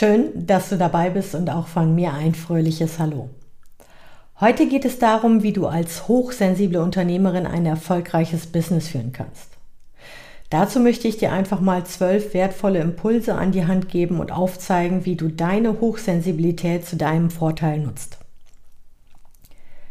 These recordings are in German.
Schön, dass du dabei bist und auch von mir ein fröhliches Hallo. Heute geht es darum, wie du als hochsensible Unternehmerin ein erfolgreiches Business führen kannst. Dazu möchte ich dir einfach mal zwölf wertvolle Impulse an die Hand geben und aufzeigen, wie du deine Hochsensibilität zu deinem Vorteil nutzt.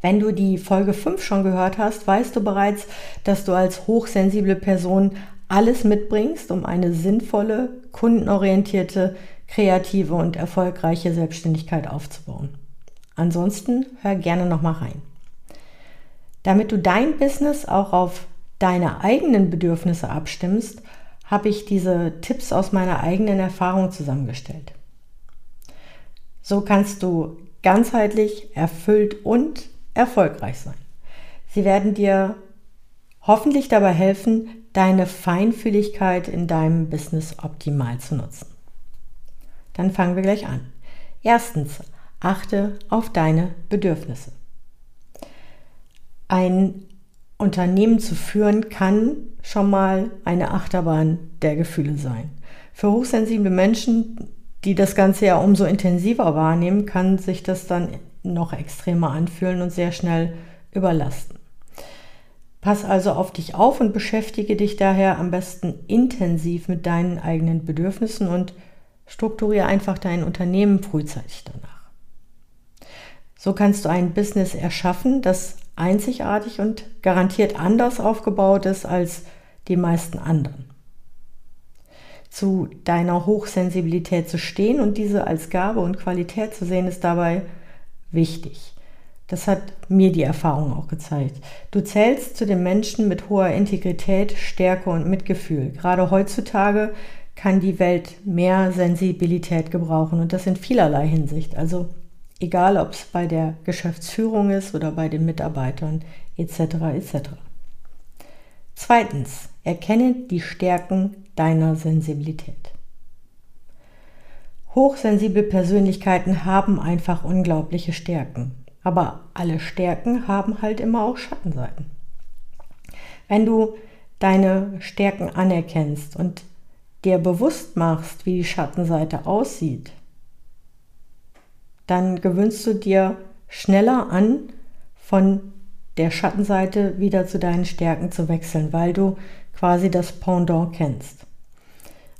Wenn du die Folge 5 schon gehört hast, weißt du bereits, dass du als hochsensible Person alles mitbringst, um eine sinnvolle, kundenorientierte, kreative und erfolgreiche Selbstständigkeit aufzubauen. Ansonsten hör gerne noch mal rein. Damit du dein Business auch auf deine eigenen Bedürfnisse abstimmst, habe ich diese Tipps aus meiner eigenen Erfahrung zusammengestellt. So kannst du ganzheitlich, erfüllt und erfolgreich sein. Sie werden dir hoffentlich dabei helfen, deine Feinfühligkeit in deinem Business optimal zu nutzen. Dann fangen wir gleich an. Erstens, achte auf deine Bedürfnisse. Ein Unternehmen zu führen kann schon mal eine Achterbahn der Gefühle sein. Für hochsensible Menschen, die das Ganze ja umso intensiver wahrnehmen, kann sich das dann noch extremer anfühlen und sehr schnell überlasten. Pass also auf dich auf und beschäftige dich daher am besten intensiv mit deinen eigenen Bedürfnissen und Strukturiere einfach dein Unternehmen frühzeitig danach. So kannst du ein Business erschaffen, das einzigartig und garantiert anders aufgebaut ist als die meisten anderen. Zu deiner Hochsensibilität zu stehen und diese als Gabe und Qualität zu sehen, ist dabei wichtig. Das hat mir die Erfahrung auch gezeigt. Du zählst zu den Menschen mit hoher Integrität, Stärke und Mitgefühl. Gerade heutzutage kann die Welt mehr Sensibilität gebrauchen und das in vielerlei Hinsicht. Also egal, ob es bei der Geschäftsführung ist oder bei den Mitarbeitern etc. etc. Zweitens, erkenne die Stärken deiner Sensibilität. Hochsensible Persönlichkeiten haben einfach unglaubliche Stärken. Aber alle Stärken haben halt immer auch Schattenseiten. Wenn du deine Stärken anerkennst und dir bewusst machst, wie die Schattenseite aussieht, dann gewöhnst du dir schneller an, von der Schattenseite wieder zu deinen Stärken zu wechseln, weil du quasi das Pendant kennst.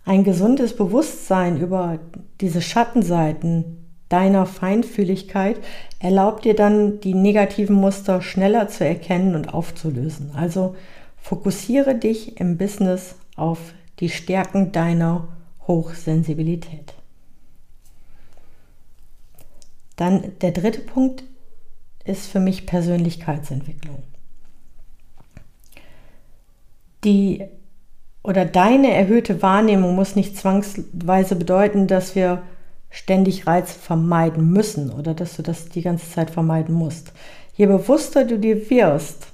Ein gesundes Bewusstsein über diese Schattenseiten deiner Feinfühligkeit erlaubt dir dann, die negativen Muster schneller zu erkennen und aufzulösen. Also fokussiere dich im Business auf die Stärken deiner Hochsensibilität. Dann der dritte Punkt ist für mich Persönlichkeitsentwicklung. Die oder deine erhöhte Wahrnehmung muss nicht zwangsweise bedeuten, dass wir ständig Reiz vermeiden müssen oder dass du das die ganze Zeit vermeiden musst. Je bewusster du dir wirst,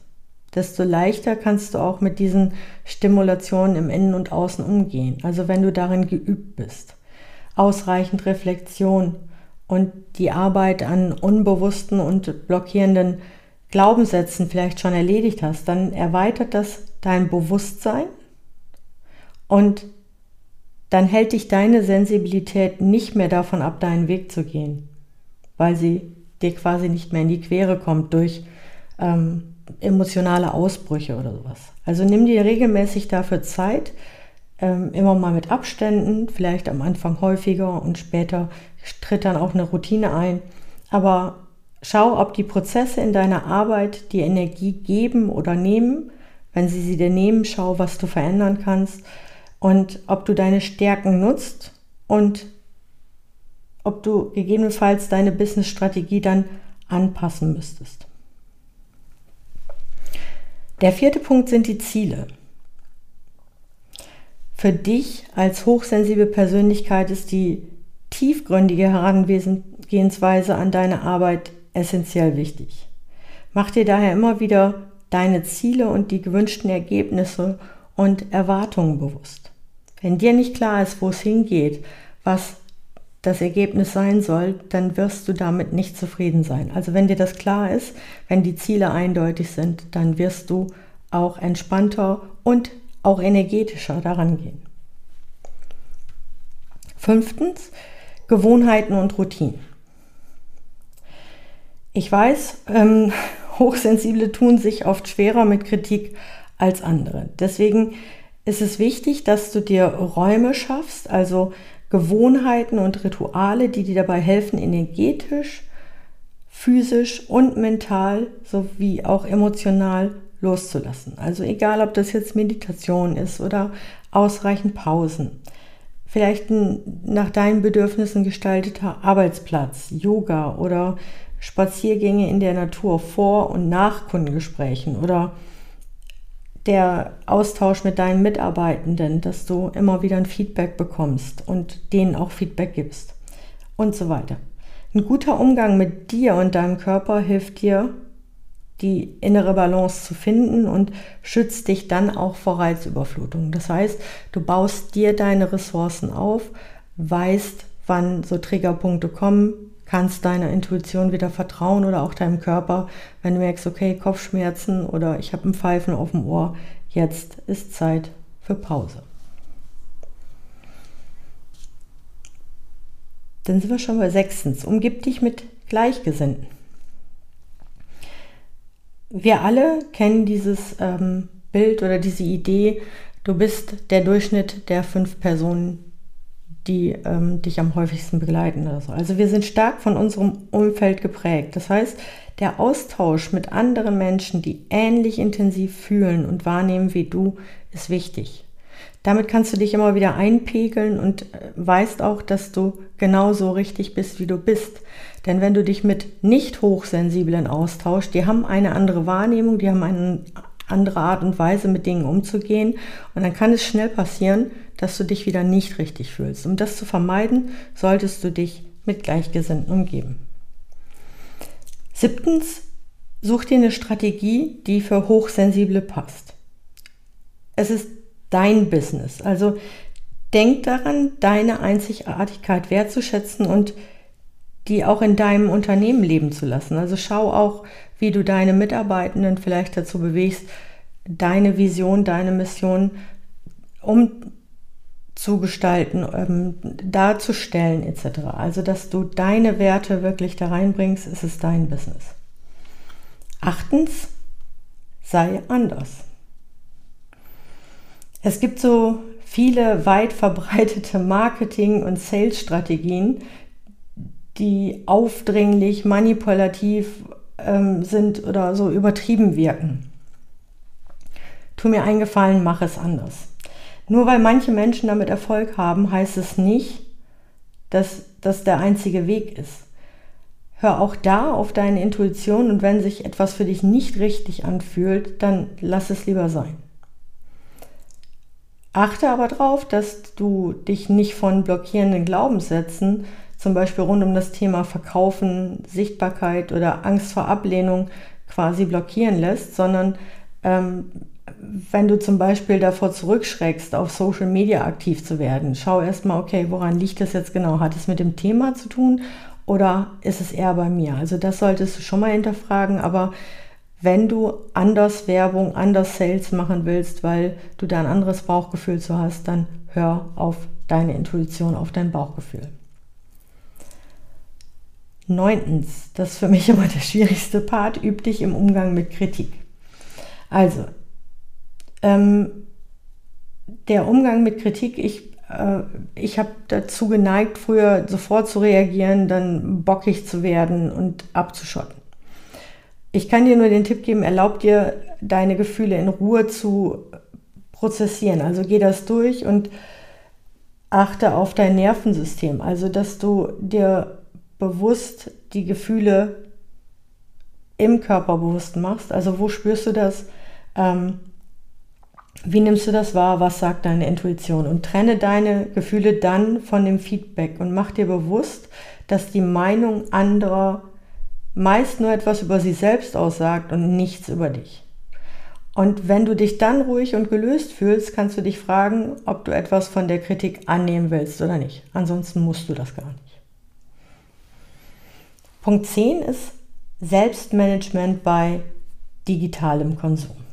desto leichter kannst du auch mit diesen Stimulationen im Innen und Außen umgehen. Also wenn du darin geübt bist. Ausreichend Reflexion und die Arbeit an unbewussten und blockierenden Glaubenssätzen vielleicht schon erledigt hast, dann erweitert das dein Bewusstsein und dann hält dich deine Sensibilität nicht mehr davon ab, deinen Weg zu gehen, weil sie dir quasi nicht mehr in die Quere kommt durch ähm, emotionale Ausbrüche oder sowas. Also nimm dir regelmäßig dafür Zeit, ähm, immer mal mit Abständen, vielleicht am Anfang häufiger und später tritt dann auch eine Routine ein. Aber schau, ob die Prozesse in deiner Arbeit die Energie geben oder nehmen. Wenn sie sie dir nehmen, schau, was du verändern kannst und ob du deine Stärken nutzt und ob du gegebenenfalls deine Business-Strategie dann anpassen müsstest. Der vierte Punkt sind die Ziele. Für dich als hochsensible Persönlichkeit ist die tiefgründige Herangehensweise an deine Arbeit essentiell wichtig. Mach dir daher immer wieder deine Ziele und die gewünschten Ergebnisse und Erwartungen bewusst. Wenn dir nicht klar ist, wo es hingeht, was das Ergebnis sein soll, dann wirst du damit nicht zufrieden sein. Also wenn dir das klar ist, wenn die Ziele eindeutig sind, dann wirst du auch entspannter und auch energetischer daran gehen. Fünftens, Gewohnheiten und Routinen. Ich weiß, ähm, Hochsensible tun sich oft schwerer mit Kritik als andere. Deswegen ist es wichtig, dass du dir Räume schaffst, also Gewohnheiten und Rituale, die dir dabei helfen, energetisch, physisch und mental sowie auch emotional loszulassen. Also egal, ob das jetzt Meditation ist oder ausreichend Pausen. Vielleicht ein nach deinen Bedürfnissen gestalteter Arbeitsplatz, Yoga oder Spaziergänge in der Natur vor und nach Kundengesprächen oder der Austausch mit deinen Mitarbeitenden, dass du immer wieder ein Feedback bekommst und denen auch Feedback gibst und so weiter. Ein guter Umgang mit dir und deinem Körper hilft dir, die innere Balance zu finden und schützt dich dann auch vor Reizüberflutung. Das heißt, du baust dir deine Ressourcen auf, weißt, wann so Triggerpunkte kommen, kannst deiner Intuition wieder vertrauen oder auch deinem Körper, wenn du merkst, okay, Kopfschmerzen oder ich habe ein Pfeifen auf dem Ohr, jetzt ist Zeit für Pause. Dann sind wir schon bei sechstens. Umgib dich mit Gleichgesinnten. Wir alle kennen dieses ähm, Bild oder diese Idee, du bist der Durchschnitt der fünf Personen, die ähm, dich am häufigsten begleiten oder so. Also wir sind stark von unserem Umfeld geprägt. Das heißt, der Austausch mit anderen Menschen, die ähnlich intensiv fühlen und wahrnehmen wie du, ist wichtig. Damit kannst du dich immer wieder einpegeln und äh, weißt auch, dass du genauso richtig bist, wie du bist. Denn wenn du dich mit nicht hochsensiblen austauschst, die haben eine andere Wahrnehmung, die haben eine andere Art und Weise, mit Dingen umzugehen. Und dann kann es schnell passieren, dass du dich wieder nicht richtig fühlst. Um das zu vermeiden, solltest du dich mit Gleichgesinnten umgeben. Siebtens, such dir eine Strategie, die für Hochsensible passt. Es ist dein Business. Also denk daran, deine Einzigartigkeit wertzuschätzen und die auch in deinem Unternehmen leben zu lassen. Also schau auch, wie du deine Mitarbeitenden vielleicht dazu bewegst, deine Vision, deine Mission umzugestalten, ähm, darzustellen etc. Also, dass du deine Werte wirklich da reinbringst, ist es dein Business. Achtens, sei anders. Es gibt so viele weit verbreitete Marketing- und Sales-Strategien, die aufdringlich, manipulativ ähm, sind oder so übertrieben wirken. Tu mir einen Gefallen, mach es anders. Nur weil manche Menschen damit Erfolg haben, heißt es nicht, dass das der einzige Weg ist. Hör auch da auf deine Intuition und wenn sich etwas für dich nicht richtig anfühlt, dann lass es lieber sein. Achte aber darauf, dass du dich nicht von blockierenden Glaubenssätzen zum Beispiel rund um das Thema Verkaufen, Sichtbarkeit oder Angst vor Ablehnung quasi blockieren lässt, sondern ähm, wenn du zum Beispiel davor zurückschreckst, auf Social Media aktiv zu werden, schau erstmal, okay, woran liegt das jetzt genau? Hat es mit dem Thema zu tun oder ist es eher bei mir? Also das solltest du schon mal hinterfragen, aber wenn du anders Werbung, anders Sales machen willst, weil du da ein anderes Bauchgefühl zu hast, dann hör auf deine Intuition, auf dein Bauchgefühl. Neuntens, das ist für mich immer der schwierigste Part, üb dich im Umgang mit Kritik. Also, ähm, der Umgang mit Kritik, ich, äh, ich habe dazu geneigt, früher sofort zu reagieren, dann bockig zu werden und abzuschotten. Ich kann dir nur den Tipp geben, erlaub dir, deine Gefühle in Ruhe zu prozessieren. Also geh das durch und achte auf dein Nervensystem. Also, dass du dir bewusst die Gefühle im Körper bewusst machst. Also wo spürst du das? Ähm, Wie nimmst du das wahr? Was sagt deine Intuition? Und trenne deine Gefühle dann von dem Feedback und mach dir bewusst, dass die Meinung anderer meist nur etwas über sie selbst aussagt und nichts über dich. Und wenn du dich dann ruhig und gelöst fühlst, kannst du dich fragen, ob du etwas von der Kritik annehmen willst oder nicht. Ansonsten musst du das gar nicht. Punkt 10 ist Selbstmanagement bei digitalem Konsum.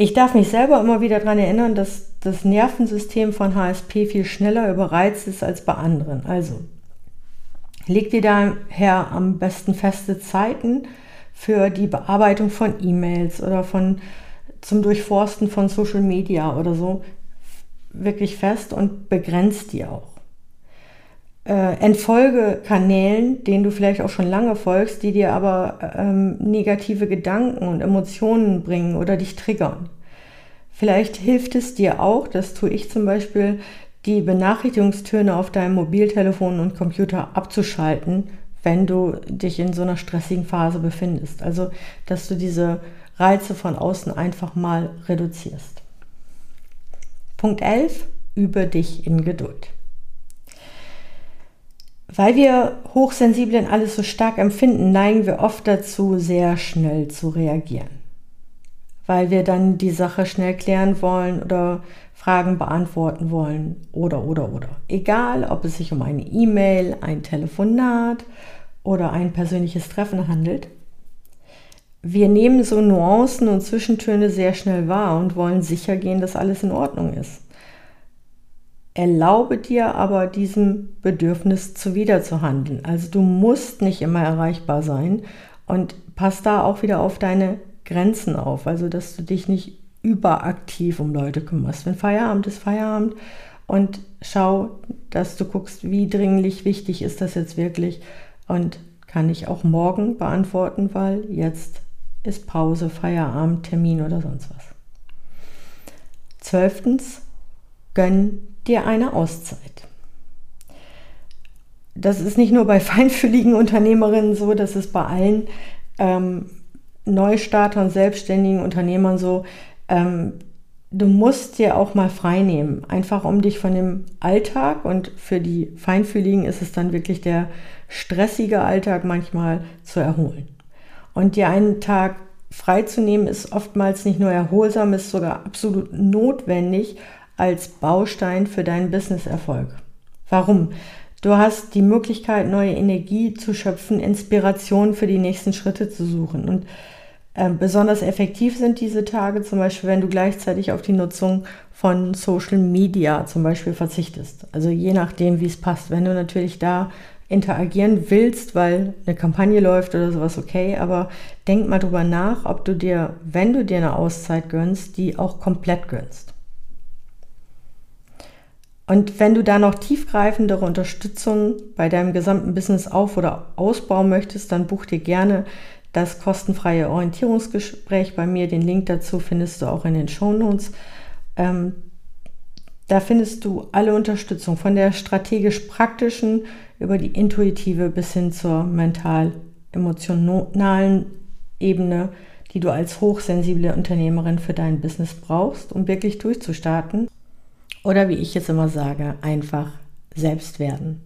Ich darf mich selber immer wieder daran erinnern, dass das Nervensystem von HSP viel schneller überreizt ist als bei anderen. Also leg dir daher am besten feste Zeiten für die Bearbeitung von E-Mails oder von zum Durchforsten von Social Media oder so wirklich fest und begrenzt die auch äh, entfolge Kanälen, denen du vielleicht auch schon lange folgst, die dir aber ähm, negative Gedanken und Emotionen bringen oder dich triggern. Vielleicht hilft es dir auch, das tue ich zum Beispiel, die Benachrichtigungstöne auf deinem Mobiltelefon und Computer abzuschalten, wenn du dich in so einer stressigen Phase befindest. Also, dass du diese Reize von außen einfach mal reduzierst. Punkt 11. Übe dich in Geduld. Weil wir Hochsensiblen alles so stark empfinden, neigen wir oft dazu, sehr schnell zu reagieren. Weil wir dann die Sache schnell klären wollen oder Fragen beantworten wollen oder oder oder. Egal, ob es sich um eine E-Mail, ein Telefonat oder ein persönliches Treffen handelt. Wir nehmen so Nuancen und Zwischentöne sehr schnell wahr und wollen sicher gehen, dass alles in Ordnung ist. Erlaube dir aber diesem Bedürfnis zuwiderzuhandeln. Also du musst nicht immer erreichbar sein und pass da auch wieder auf deine Grenzen auf. Also dass du dich nicht überaktiv um Leute kümmerst. Wenn Feierabend ist Feierabend und schau, dass du guckst, wie dringlich wichtig ist das jetzt wirklich und kann ich auch morgen beantworten, weil jetzt ist Pause, Feierabend, Termin oder sonst was. Zwölftens, gönn dir eine Auszeit. Das ist nicht nur bei feinfühligen Unternehmerinnen so, das ist bei allen ähm, Neustartern, selbstständigen Unternehmern so. Ähm, du musst dir auch mal frei nehmen, einfach um dich von dem Alltag und für die Feinfühligen ist es dann wirklich der stressige Alltag manchmal zu erholen. Und dir einen Tag freizunehmen ist oftmals nicht nur erholsam, ist sogar absolut notwendig, als Baustein für deinen Businesserfolg. Warum? Du hast die Möglichkeit, neue Energie zu schöpfen, Inspiration für die nächsten Schritte zu suchen. Und äh, besonders effektiv sind diese Tage zum Beispiel, wenn du gleichzeitig auf die Nutzung von Social Media zum Beispiel verzichtest. Also je nachdem, wie es passt. Wenn du natürlich da interagieren willst, weil eine Kampagne läuft oder sowas, okay, aber denk mal drüber nach, ob du dir, wenn du dir eine Auszeit gönnst, die auch komplett gönnst. Und wenn du da noch tiefgreifendere Unterstützung bei deinem gesamten Business auf- oder ausbauen möchtest, dann buch dir gerne das kostenfreie Orientierungsgespräch bei mir. Den Link dazu findest du auch in den Show Notes. Ähm, da findest du alle Unterstützung von der strategisch-praktischen über die intuitive bis hin zur mental-emotionalen Ebene, die du als hochsensible Unternehmerin für dein Business brauchst, um wirklich durchzustarten. Oder wie ich jetzt immer sage, einfach selbst werden.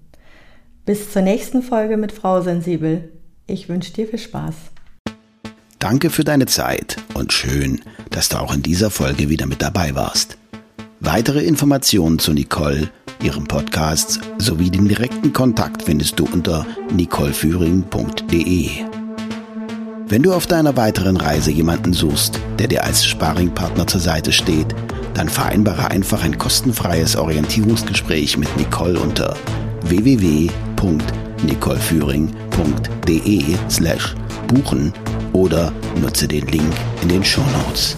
Bis zur nächsten Folge mit Frau Sensibel. Ich wünsche dir viel Spaß. Danke für deine Zeit und schön, dass du auch in dieser Folge wieder mit dabei warst. Weitere Informationen zu Nicole, ihrem Podcast sowie den direkten Kontakt findest du unter nicoleführing.de. Wenn du auf deiner weiteren Reise jemanden suchst, der dir als Sparringpartner zur Seite steht, dann vereinbare einfach ein kostenfreies Orientierungsgespräch mit Nicole unter www.nicoleführing.de slash buchen oder nutze den Link in den Show Notes.